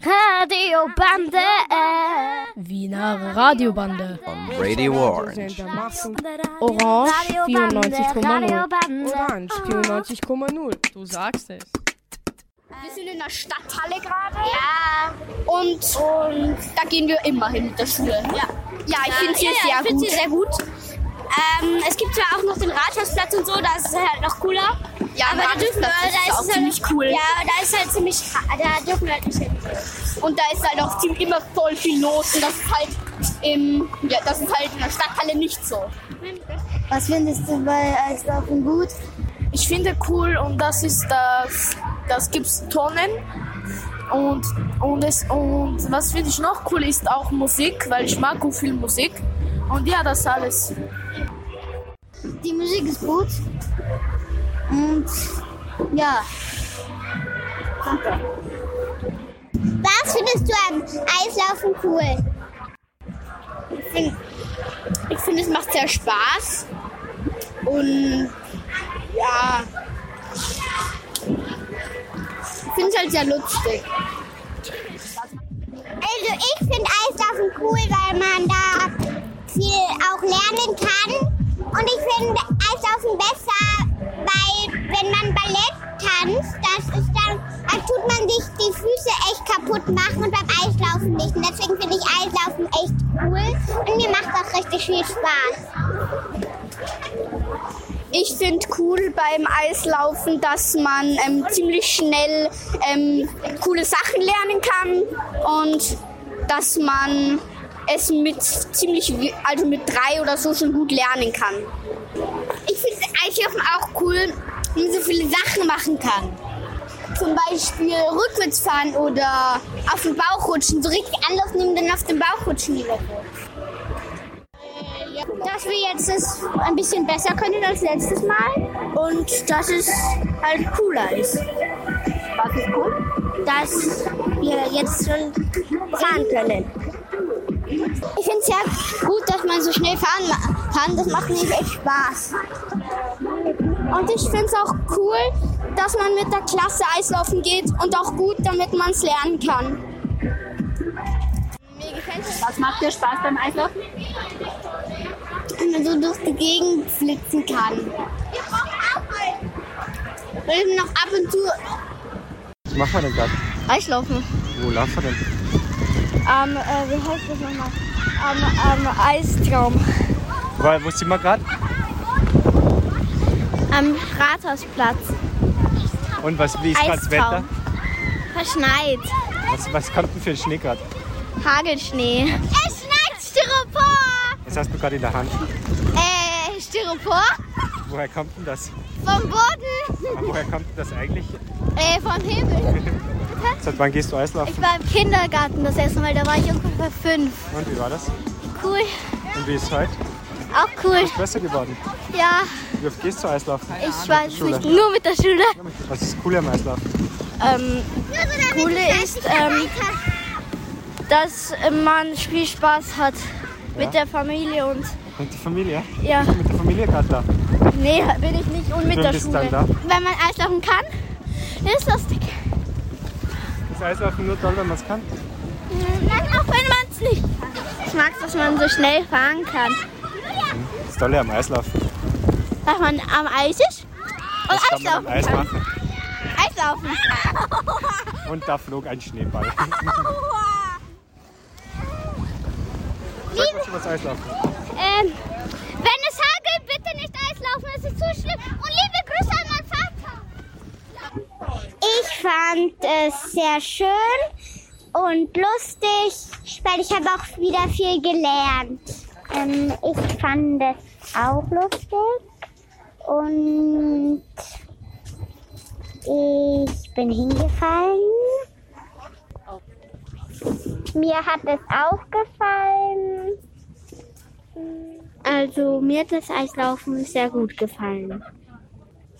Radiobande. Wiener Radiobande. On Radio Orange. Orange 94,0. Orange 94,0. Du sagst es. Wir sind in der Stadthalle gerade. Ja. Und, und da gehen wir immer hin mit der Schule. Ja. Ja, ich finde sie Ja, sehr sie sehr gut. Ähm, es gibt zwar auch noch den Rathausplatz und so, da ist es halt noch cooler. Ja, aber da dürfen wir, da ist ist es halt, ziemlich cool. Ja, da ist halt ziemlich, da dürfen wir halt nicht hin. Und da ist halt auch ziemlich, immer voll viel los und das ist halt im, ja, das ist halt in der Stadthalle nicht so. Was findest du bei Eislaufen gut? Ich finde cool und das ist das, das gibt's Tonnen. Und, und, es, und was finde ich noch cool ist auch Musik, weil ich mag auch viel Musik. Und ja, das alles. Die Musik ist gut. Und ja. Was findest du am Eislaufen cool? Ich finde, ich find, es macht sehr Spaß. Und ja, ich finde es halt sehr lustig. Also ich finde Eislaufen cool, weil man da viel auch lernen kann. Und ich finde Eislaufen besser, weil wenn man Ballett tanzt, das ist dann, dann tut man sich die Füße echt kaputt machen und beim Eislaufen nicht. Und deswegen finde ich Eislaufen echt cool und mir macht auch richtig viel Spaß. Ich finde cool beim Eislaufen, dass man ähm, ziemlich schnell ähm, coole Sachen lernen kann und dass man es mit ziemlich, also mit drei oder so schon gut lernen kann. Ich finde Eislaufen auch cool, wenn man so viele Sachen machen kann. Zum Beispiel rückwärts fahren oder auf dem Bauch rutschen, so richtig Anlauf nehmen, dann auf dem Bauch rutschen wieder. Dass wir jetzt das ein bisschen besser können als letztes Mal und dass es halt cooler ist. Was ist cool? Dass wir jetzt schon fahren können. Ich finde es sehr gut, dass man so schnell fahren kann. Das macht nämlich echt Spaß. Und ich finde es auch cool, dass man mit der Klasse Eislaufen geht und auch gut, damit man es lernen kann. Mir gefällt es. Was macht dir Spaß beim Eislaufen? wenn man so durch die Gegend flitzen kann. Und noch ab und zu Was machen wir denn gerade? Eislaufen. Wo laufen wir denn? Ähm, äh, wie heißt das nochmal? Am am Eistraum. Wo, wo sind wir gerade? Am Rathausplatz. Und was, wie ist gerade das Wetter? Verschneit. Was, was kommt denn für ein Schnee gerade? Hagelschnee. Es schneit Styropor! Was hast du gerade in der Hand? Äh, Styropor? Woher kommt denn das? Vom Boden? Aber woher kommt denn das eigentlich? Äh, vom Himmel. Seit wann gehst du Eislaufen? Ich war im Kindergarten das erste Mal, da war ich ungefähr fünf. Und wie war das? Cool. Und wie ist es heute? Auch cool. Ist besser geworden. Ja, Wie oft gehst du Eislaufen? ich weiß Schule. nicht. Nur mit der Schule. Was ist cool am Eislaufen? Ähm, Coole ist, ähm, dass man viel Spaß hat mit der Familie und Und die Familie? ja, Mit der Familie gerade da. nee, bin ich nicht und mit Du der bist Schule. Wenn man Eislaufen kann, ist lustig. Ist Eislaufen nur toll, wenn man es kann? Nein, auch wenn man es nicht kann. Ich mag, dass man so schnell fahren kann. Das Tolle am Eislaufen. Dass man am Eis ist und Das kann man am Eislaufen Eis kann. machen. Eislaufen. Und da flog ein Schneeball. Sag das Eislaufen. Ähm, wenn es hagelt, bitte nicht Eislaufen, es ist zu schlimm. Und liebe Grüße an fand es sehr schön und lustig, weil ich habe auch wieder viel gelernt. Ähm, ich fand es auch lustig und ich bin hingefallen. Mir hat es auch gefallen. Also mir hat das Eislaufen sehr gut gefallen.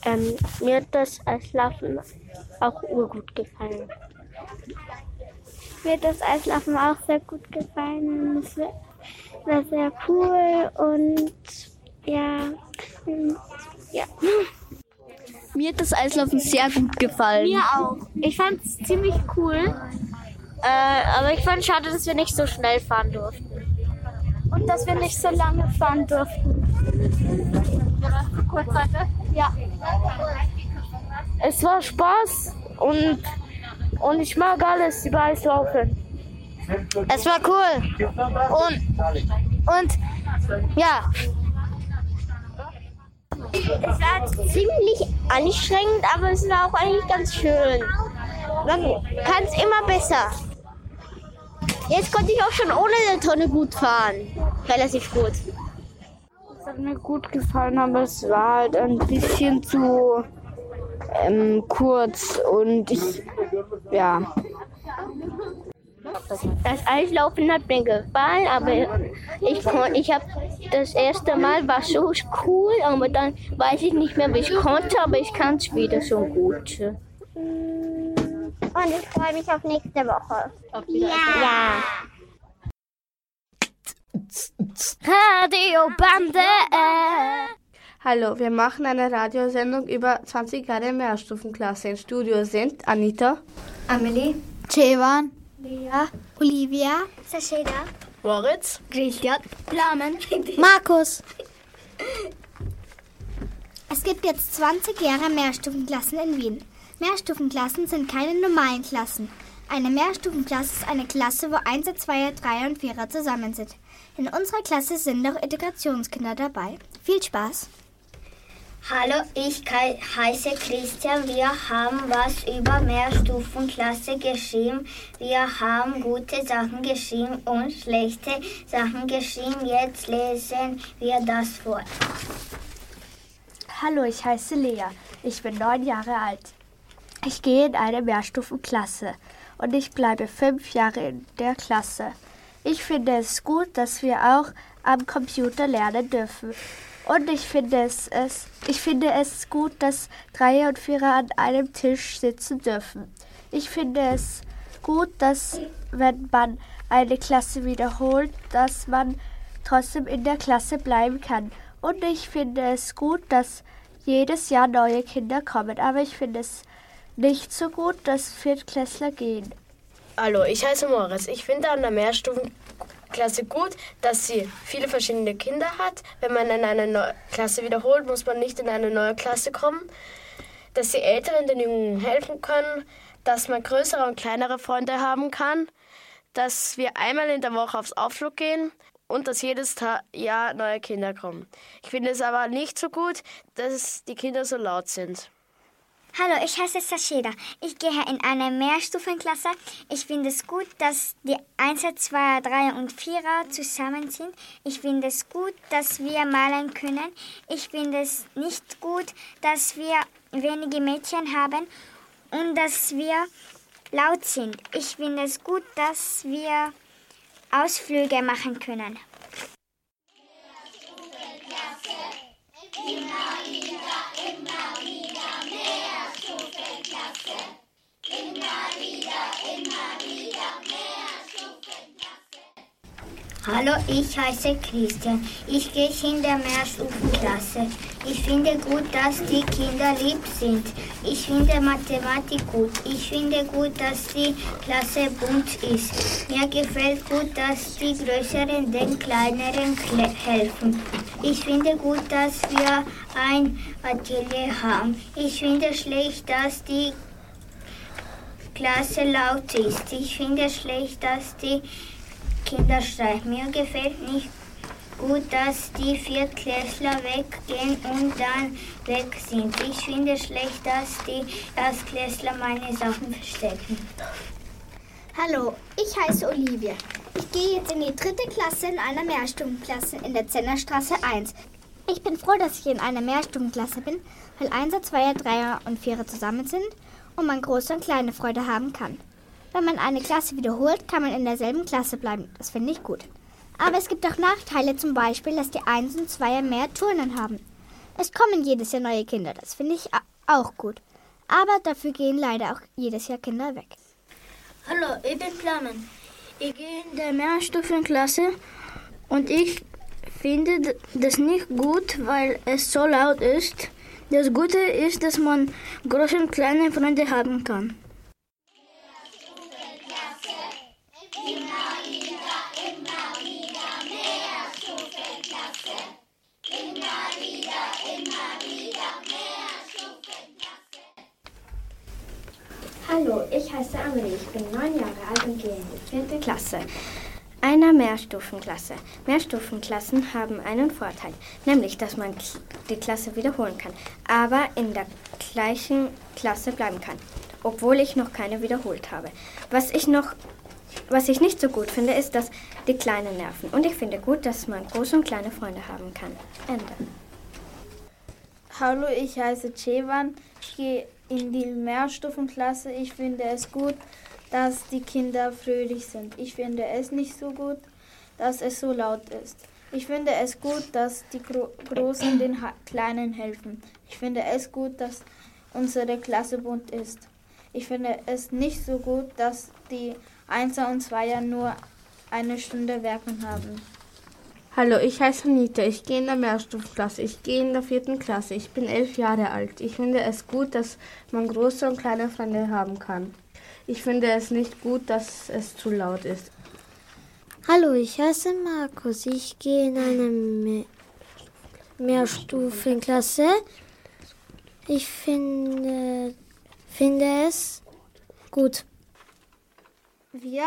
Ähm, mir hat das Eislaufen auch urgut gefallen. Mir hat das Eislaufen auch sehr gut gefallen. Es war- sehr cool und ja, und, ja. Mir hat das Eislaufen sehr gut gefallen. Mir auch. Ich fand es ziemlich cool. Äh, aber ich fand schade, dass wir nicht so schnell fahren durften. Und dass wir nicht so lange fahren durften. Kurz weiter? Ja. Es war Spaß und, und ich mag alles über Eislaufen. Es war cool. Und, und ja. Es war ziemlich anstrengend, aber es war auch eigentlich ganz schön. Man kann es immer besser. Jetzt konnte ich auch schon ohne eine Tonne gut fahren. Relativ gut. Es hat mir gut gefallen, aber es war halt ein bisschen zu ähm, kurz und ich, ja. Das Eislaufen hat mir gefallen, aber ich, ich habe das erste Mal war so cool, aber dann weiß ich nicht mehr, wie ich konnte, aber ich kann es wieder so gut. Und ich freue mich auf nächste Woche. Ja. Radio Bande. Hallo, wir machen eine Radiosendung über 20 Jahre Mehrstufenklasse. Im Studio sind Anita, Amelie. Cevan. Lea. Olivia. Sasheda. Moritz. Christian. Flamen. Markus. Es gibt jetzt 20 Jahre Mehrstufenklassen in Wien. Mehrstufenklassen sind keine normalen Klassen. Eine Mehrstufenklasse ist eine Klasse, wo 1, 2, 3 und 4 zusammen sind. In unserer Klasse sind auch Integrationskinder dabei. Viel Spaß! Hallo, ich heiße Christian. Wir haben was über Mehrstufenklasse geschrieben. Wir haben gute Sachen geschrieben und schlechte Sachen geschrieben. Jetzt lesen wir das vor. Hallo, ich heiße Lea. Ich bin neun Jahre alt. Ich gehe in eine Mehrstufenklasse und ich bleibe fünf Jahre in der Klasse. Ich finde es gut, dass wir auch am Computer lernen dürfen. Und ich finde es, es, ich finde es gut, dass Dreier und Vierer an einem Tisch sitzen dürfen. Ich finde es gut, dass wenn man eine Klasse wiederholt, dass man trotzdem in der Klasse bleiben kann. Und ich finde es gut, dass jedes Jahr neue Kinder kommen. Aber ich finde es nicht so gut, dass Viertklässler gehen. Hallo, ich heiße Moritz. Ich finde an der Mehrstufenklasse gut, dass sie viele verschiedene Kinder hat. Wenn man in eine neue Klasse wiederholt, muss man nicht in eine neue Klasse kommen. Dass die Älteren den Jungen helfen können, dass man größere und kleinere Freunde haben kann, dass wir einmal in der Woche aufs Ausflug gehen und dass jedes Ta Jahr neue Kinder kommen. Ich finde es aber nicht so gut, dass die Kinder so laut sind. Hallo, ich heiße Sasheda. Ich gehe in eine Mehrstufenklasse. Ich finde es gut, dass die 1, 2, 3 und 4 zusammen sind. Ich finde es gut, dass wir malen können. Ich finde es nicht gut, dass wir wenige Mädchen haben und dass wir laut sind. Ich finde es gut, dass wir Ausflüge machen können. Hallo, ich heiße Christian. Ich gehe in der Mehrstufenklasse. Ich finde gut, dass die Kinder lieb sind. Ich finde Mathematik gut. Ich finde gut, dass die Klasse bunt ist. Mir gefällt gut, dass die Größeren den Kleineren kle- helfen. Ich finde gut, dass wir ein Atelier haben. Ich finde schlecht, dass die Klasse laut ist. Ich finde schlecht, dass die Kinder schreien. Mir gefällt nicht gut, dass die Viertklässler weggehen und dann weg sind. Ich finde schlecht, dass die Erstklässler meine Sachen verstecken. Hallo, ich heiße Olivia. Ich gehe jetzt in die dritte Klasse in einer Mehrstufenklasse in der Zennerstraße 1. Ich bin froh, dass ich in einer Mehrstufenklasse bin, weil 1, 2, 3 und 4 zusammen sind und man große und kleine Freude haben kann. Wenn man eine Klasse wiederholt, kann man in derselben Klasse bleiben. Das finde ich gut. Aber es gibt auch Nachteile, zum Beispiel, dass die 1 und 2 mehr Turnen haben. Es kommen jedes Jahr neue Kinder, das finde ich auch gut. Aber dafür gehen leider auch jedes Jahr Kinder weg. Hallo, ich bin Flammen. Ich gehe in der Mehrstufenklasse und ich finde das nicht gut, weil es so laut ist. Das Gute ist, dass man große und kleine Freunde haben kann. Ich heiße Amelie, ich bin neun Jahre alt und gehe in die vierte Klasse einer Mehrstufenklasse. Mehrstufenklassen haben einen Vorteil, nämlich dass man die Klasse wiederholen kann, aber in der gleichen Klasse bleiben kann, obwohl ich noch keine wiederholt habe. Was ich noch was ich nicht so gut finde, ist, dass die Kleinen nerven. Und ich finde gut, dass man große und kleine Freunde haben kann. Ende. Hallo, ich heiße Cevan. Ich gehe in die Mehrstufenklasse. Ich finde es gut, dass die Kinder fröhlich sind. Ich finde es nicht so gut, dass es so laut ist. Ich finde es gut, dass die Gro Großen den ha Kleinen helfen. Ich finde es gut, dass unsere Klasse bunt ist. Ich finde es nicht so gut, dass die Einser und Zweier nur eine Stunde Werken haben. Hallo, ich heiße Anita. Ich gehe in der Mehrstufenklasse. Ich gehe in der vierten Klasse. Ich bin elf Jahre alt. Ich finde es gut, dass man große und kleine Freunde haben kann. Ich finde es nicht gut, dass es zu laut ist. Hallo, ich heiße Markus. Ich gehe in eine Mehrstufenklasse. Ich finde, finde es gut. Wir,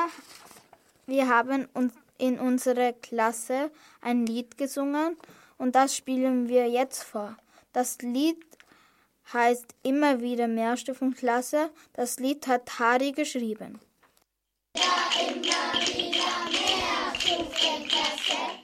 wir haben uns in unserer Klasse ein Lied gesungen und das spielen wir jetzt vor. Das Lied heißt immer wieder Mehrstufenklasse. Das Lied hat Harry geschrieben. Ja, immer wieder Mehrstufenklasse.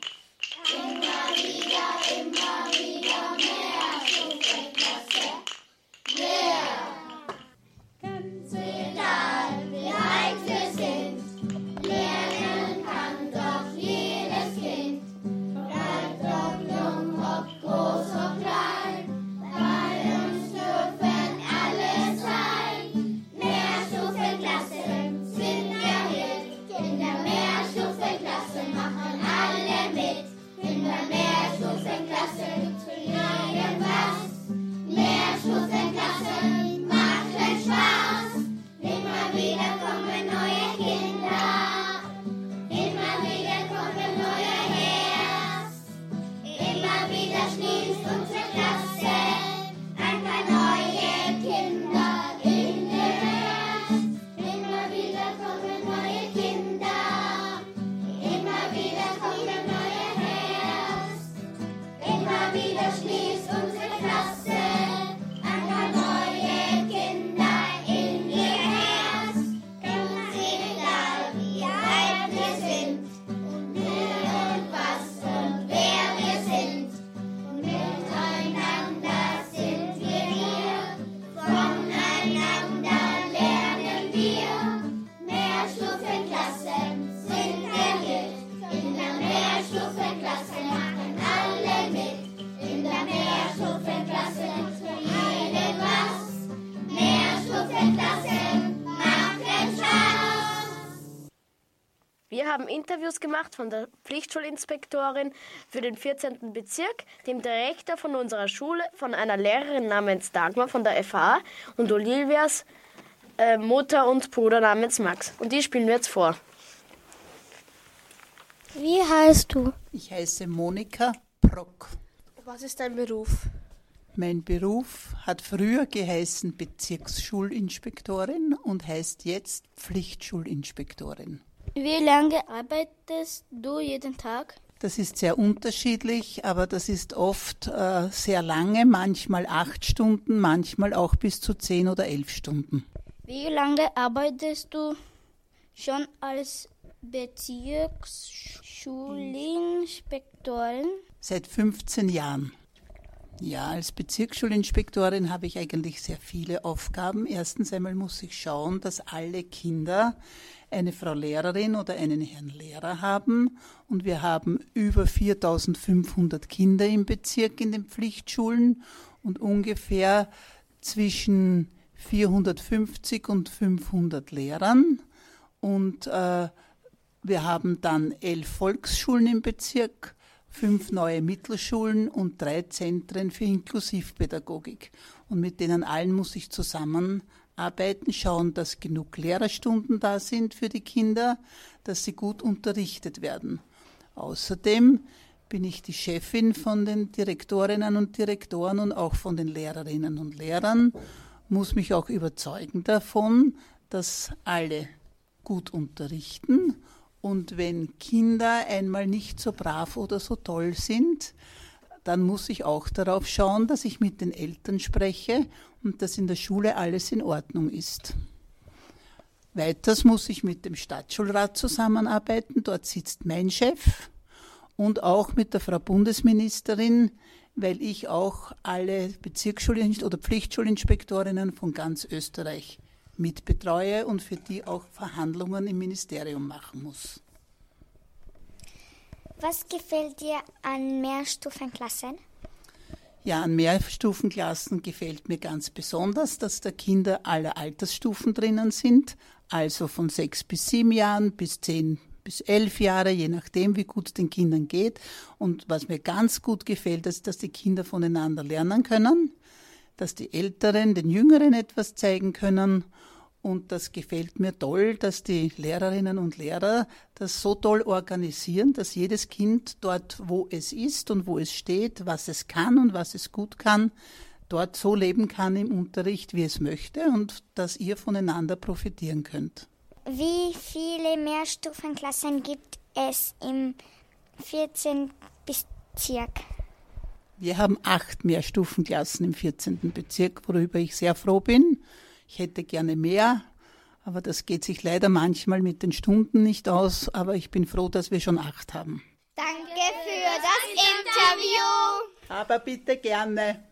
Interviews gemacht von der Pflichtschulinspektorin für den 14. Bezirk, dem Direktor von unserer Schule, von einer Lehrerin namens Dagmar von der FH und Olivias äh, Mutter und Bruder namens Max. Und die spielen wir jetzt vor. Wie heißt du? Ich heiße Monika Brock. Was ist dein Beruf? Mein Beruf hat früher geheißen Bezirksschulinspektorin und heißt jetzt Pflichtschulinspektorin. Wie lange arbeitest du jeden Tag? Das ist sehr unterschiedlich, aber das ist oft äh, sehr lange, manchmal acht Stunden, manchmal auch bis zu zehn oder elf Stunden. Wie lange arbeitest du schon als Bezirksschulinspektorin? Seit 15 Jahren. Ja, als Bezirksschulinspektorin habe ich eigentlich sehr viele Aufgaben. Erstens einmal muss ich schauen, dass alle Kinder eine Frau Lehrerin oder einen Herrn Lehrer haben. Und wir haben über 4500 Kinder im Bezirk in den Pflichtschulen und ungefähr zwischen 450 und 500 Lehrern. Und äh, wir haben dann elf Volksschulen im Bezirk, fünf neue Mittelschulen und drei Zentren für Inklusivpädagogik. Und mit denen allen muss ich zusammenarbeiten, schauen, dass genug Lehrerstunden da sind für die Kinder, dass sie gut unterrichtet werden. Außerdem bin ich die Chefin von den Direktorinnen und Direktoren und auch von den Lehrerinnen und Lehrern, muss mich auch überzeugen davon, dass alle gut unterrichten und wenn Kinder einmal nicht so brav oder so toll sind, dann muss ich auch darauf schauen, dass ich mit den Eltern spreche und dass in der Schule alles in Ordnung ist. Weiters muss ich mit dem Stadtschulrat zusammenarbeiten. Dort sitzt mein Chef und auch mit der Frau Bundesministerin, weil ich auch alle Bezirksschul- oder Pflichtschulinspektorinnen von ganz Österreich mitbetreue und für die auch Verhandlungen im Ministerium machen muss. Was gefällt dir an Mehrstufenklassen? Ja, an Mehrstufenklassen gefällt mir ganz besonders, dass da Kinder aller Altersstufen drinnen sind, also von sechs bis sieben Jahren bis zehn bis elf Jahre, je nachdem, wie gut es den Kindern geht. Und was mir ganz gut gefällt, ist, dass die Kinder voneinander lernen können, dass die Älteren den Jüngeren etwas zeigen können und das gefällt mir toll, dass die Lehrerinnen und Lehrer das so toll organisieren, dass jedes Kind dort, wo es ist und wo es steht, was es kann und was es gut kann, dort so leben kann im Unterricht, wie es möchte und dass ihr voneinander profitieren könnt. Wie viele Mehrstufenklassen gibt es im 14. Bezirk? Wir haben acht Mehrstufenklassen im 14. Bezirk, worüber ich sehr froh bin. Ich hätte gerne mehr, aber das geht sich leider manchmal mit den Stunden nicht aus. Aber ich bin froh, dass wir schon acht haben. Danke für das Interview. Aber bitte gerne.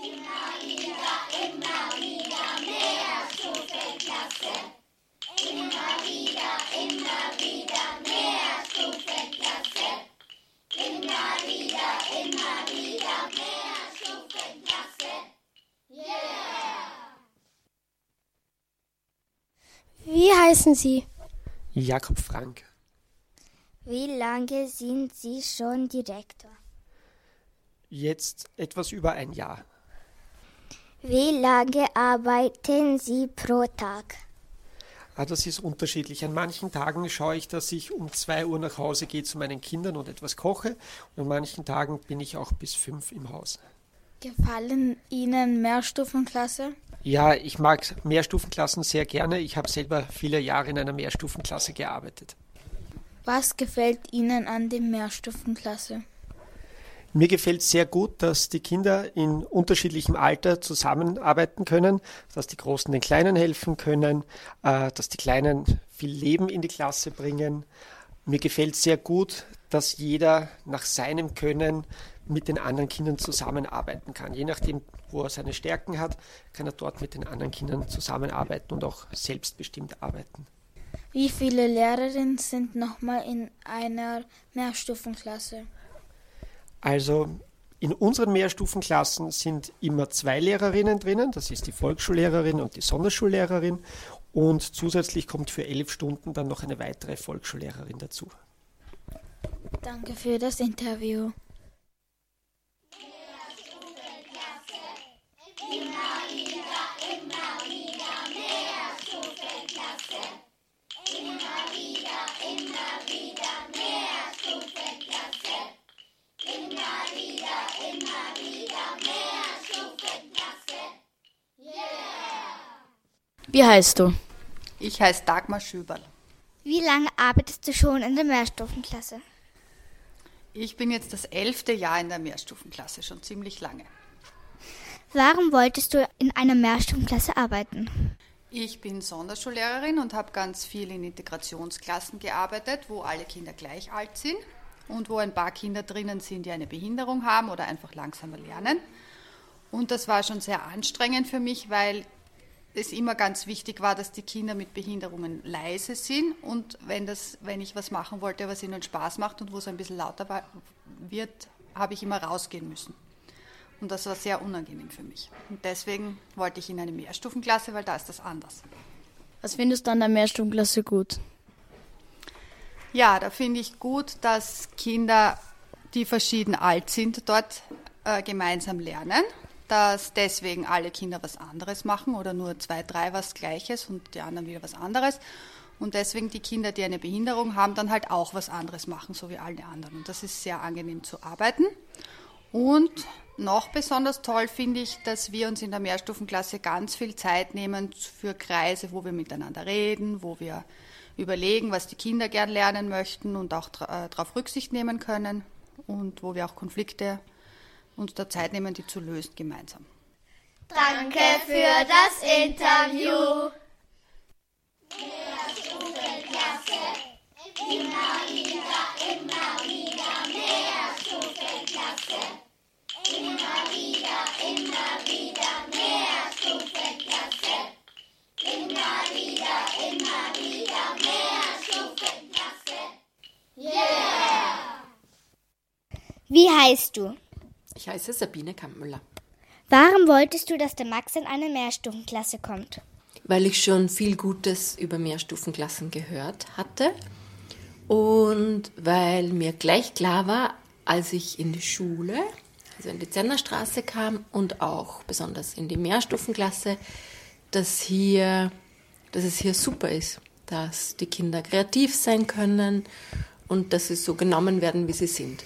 Immer wieder, immer wieder mehr Stufenklasse. Immer wieder, immer wieder mehr Stufenklasse. Immer wieder, immer wieder mehr Stufenklasse. Yeah! Wie heißen Sie? Jakob Frank. Wie lange sind Sie schon Direktor? Jetzt etwas über ein Jahr. Wie lange arbeiten Sie pro Tag? Ah, das ist unterschiedlich. An manchen Tagen schaue ich, dass ich um 2 Uhr nach Hause gehe zu meinen Kindern und etwas koche. Und an manchen Tagen bin ich auch bis 5 im Haus. Gefallen Ihnen Mehrstufenklasse? Ja, ich mag Mehrstufenklassen sehr gerne. Ich habe selber viele Jahre in einer Mehrstufenklasse gearbeitet. Was gefällt Ihnen an der Mehrstufenklasse? Mir gefällt sehr gut, dass die Kinder in unterschiedlichem Alter zusammenarbeiten können, dass die Großen den Kleinen helfen können, äh, dass die Kleinen viel Leben in die Klasse bringen. Mir gefällt sehr gut, dass jeder nach seinem Können mit den anderen Kindern zusammenarbeiten kann. Je nachdem, wo er seine Stärken hat, kann er dort mit den anderen Kindern zusammenarbeiten und auch selbstbestimmt arbeiten. Wie viele Lehrerinnen sind nochmal in einer Mehrstufenklasse? Also in unseren Mehrstufenklassen sind immer zwei Lehrerinnen drinnen, das ist die Volksschullehrerin und die Sonderschullehrerin und zusätzlich kommt für elf Stunden dann noch eine weitere Volksschullehrerin dazu. Danke für das Interview. Immer wieder, immer wieder mehr Stufenklasse. Immer wieder, immer wieder mehr Stufenklasse. Immer wieder, immer wieder mehr Stufenklasse. Yeah! Wie heißt du? Ich heiße Dagmar Schüberl. Wie lange arbeitest du schon in der Mehrstufenklasse? Ich bin jetzt das elfte Jahr in der Mehrstufenklasse, schon ziemlich lange. Warum wolltest du in einer Mehrstufenklasse arbeiten? Ich bin Sonderschullehrerin und habe ganz viel in Integrationsklassen gearbeitet, wo alle Kinder gleich alt sind und wo ein paar Kinder drinnen sind, die eine Behinderung haben oder einfach langsamer lernen. Und das war schon sehr anstrengend für mich, weil es immer ganz wichtig war, dass die Kinder mit Behinderungen leise sind und wenn, das, wenn ich was machen wollte, was ihnen Spaß macht und wo es ein bisschen lauter war, wird, habe ich immer rausgehen müssen. Und das war sehr unangenehm für mich. Und deswegen wollte ich in eine Mehrstufenklasse, weil da ist das anders. Was findest du an der Mehrstufenklasse gut? Ja, da finde ich gut, dass Kinder, die verschieden alt sind, dort äh, gemeinsam lernen. Dass deswegen alle Kinder was anderes machen oder nur zwei, drei was Gleiches und die anderen wieder was anderes. Und deswegen die Kinder, die eine Behinderung haben, dann halt auch was anderes machen, so wie alle anderen. Und das ist sehr angenehm zu arbeiten. Und noch besonders toll finde ich, dass wir uns in der Mehrstufenklasse ganz viel Zeit nehmen für Kreise, wo wir miteinander reden, wo wir überlegen, was die Kinder gern lernen möchten und auch äh, darauf Rücksicht nehmen können und wo wir auch Konflikte uns da Zeit nehmen, die zu lösen gemeinsam. Danke für das Interview. Immer wieder, immer wieder mehr heißt du? Ich heiße Sabine Kampmüller. Warum wolltest du, dass der Max in eine Mehrstufenklasse kommt? Weil ich schon viel Gutes über Mehrstufenklassen gehört hatte und weil mir gleich klar war, als ich in die Schule, also in die Zennerstraße kam und auch besonders in die Mehrstufenklasse, dass hier, dass es hier super ist, dass die Kinder kreativ sein können und dass sie so genommen werden, wie sie sind.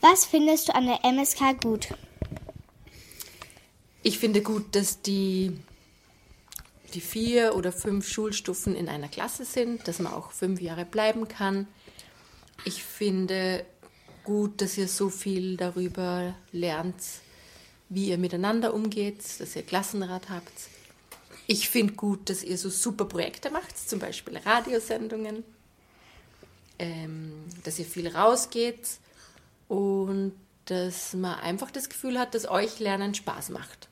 Was findest du an der MSK gut? Ich finde gut, dass die, die vier oder fünf Schulstufen in einer Klasse sind, dass man auch fünf Jahre bleiben kann. Ich finde gut, dass ihr so viel darüber lernt, wie ihr miteinander umgeht, dass ihr Klassenrat habt. Ich finde gut, dass ihr so super Projekte macht, zum Beispiel Radiosendungen, ähm, dass ihr viel rausgeht und dass man einfach das Gefühl hat, dass euch Lernen Spaß macht.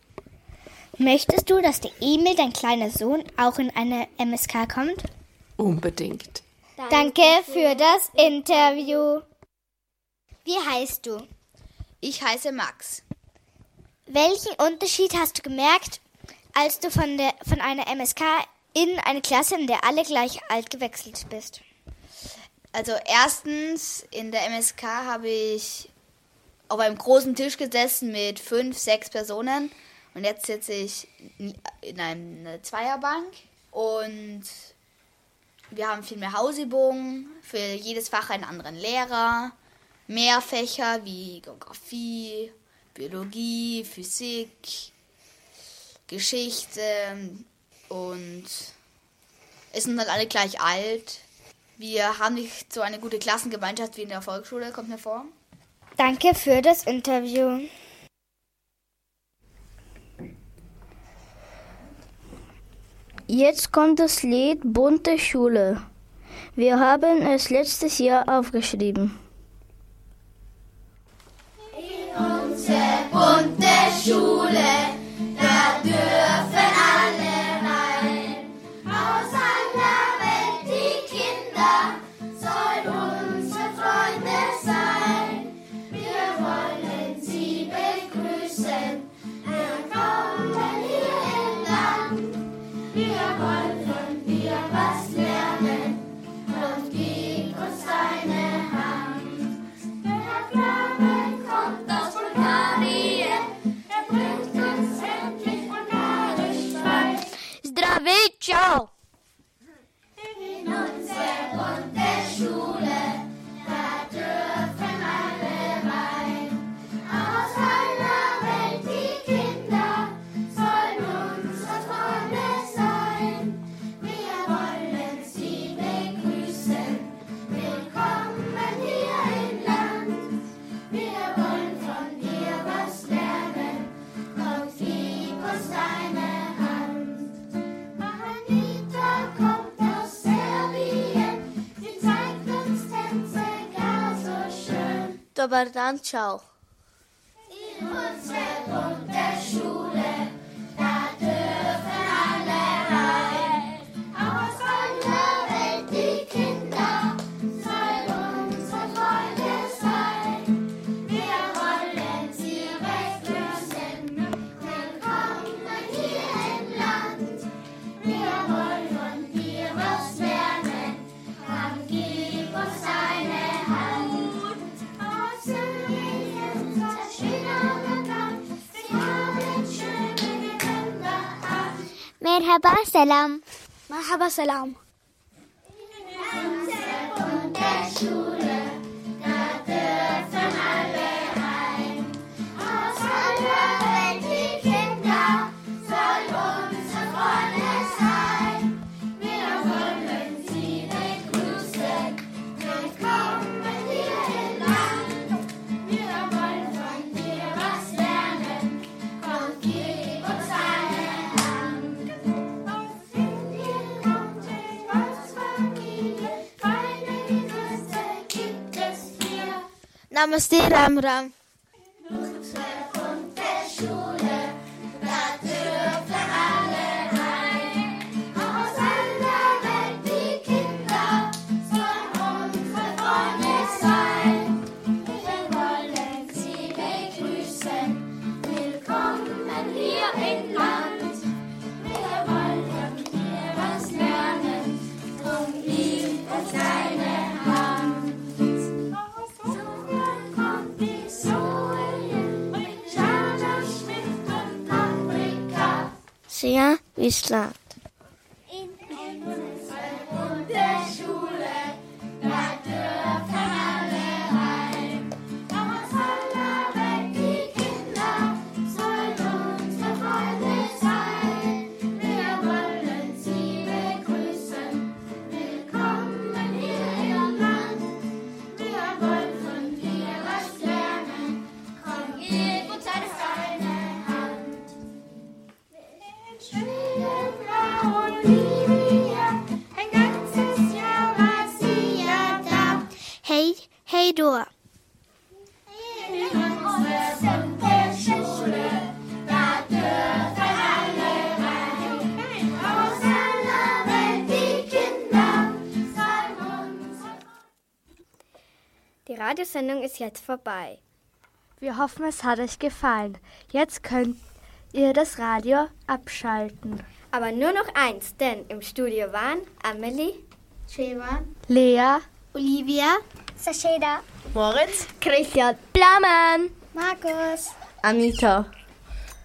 Möchtest du, dass der Emil, dein kleiner Sohn, auch in eine MSK kommt? Unbedingt. Danke für das Interview. Wie heißt du? Ich heiße Max. Welchen Unterschied hast du gemerkt, als du von, der, von einer MSK in eine Klasse, in der alle gleich alt gewechselt bist? Also erstens, in der MSK habe ich auf einem großen Tisch gesessen mit fünf, sechs Personen. Und jetzt sitze ich in einer Zweierbank und wir haben viel mehr Hausübungen, für jedes Fach einen anderen Lehrer, mehr Fächer wie Geografie, Biologie, Physik, Geschichte und es sind dann alle gleich alt. Wir haben nicht so eine gute Klassengemeinschaft wie in der Volksschule, kommt mir vor. Danke für das Interview. Jetzt kommt das Lied Bunte Schule. Wir haben es letztes Jahr aufgeschrieben. In unsere bunte Schule, Said. Ciao. In unsere bunte مرحبا سلام. مرحبا سلام. Namaste, Ram Ram. Islã. Radiosendung ist jetzt vorbei. Wir hoffen, es hat euch gefallen. Jetzt könnt ihr das Radio abschalten. Aber nur noch eins, denn im Studio waren Amelie, Chevan, Lea, Olivia, Sasheda, Moritz, Christian, Blamen, Markus, Anita.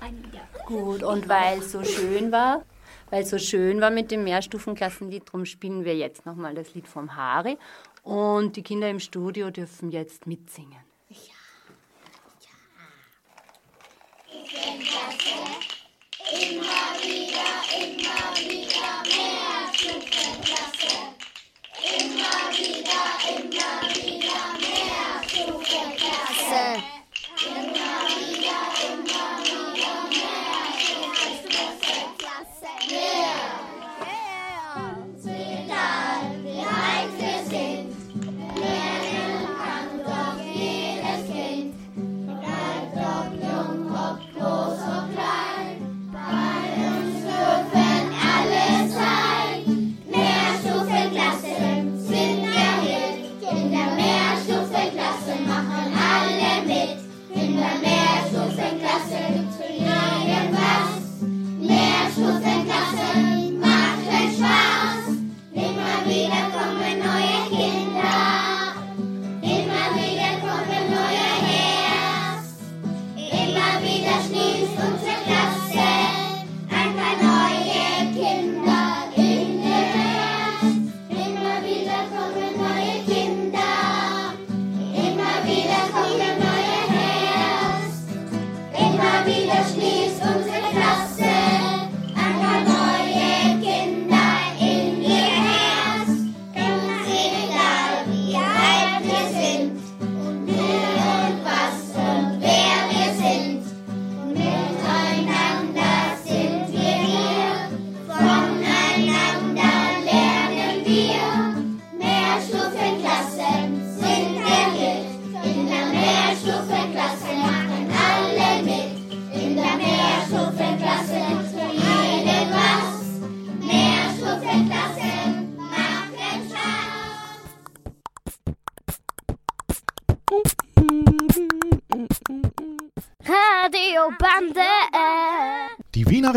Anita. Gut, und weil es so schön war, weil es so schön war mit dem Mehrstufenklassenlied, drum spielen wir jetzt nochmal das Lied vom Hari und die Kinder im Studio dürfen jetzt mitsingen. Ja. ja. In der Klasse, immer wieder, immer wieder mehr Klasse. Immer wieder, immer wieder.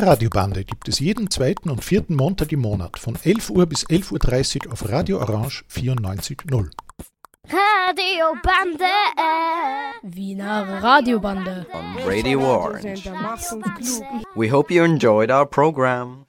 Radiobande gibt es jeden zweiten und vierten Montag im Monat von 11 Uhr bis 11.30 Uhr auf Radio Orange 94.0. Radiobande! Wiener Radiobande! On Radio Orange. We hope you enjoyed our program.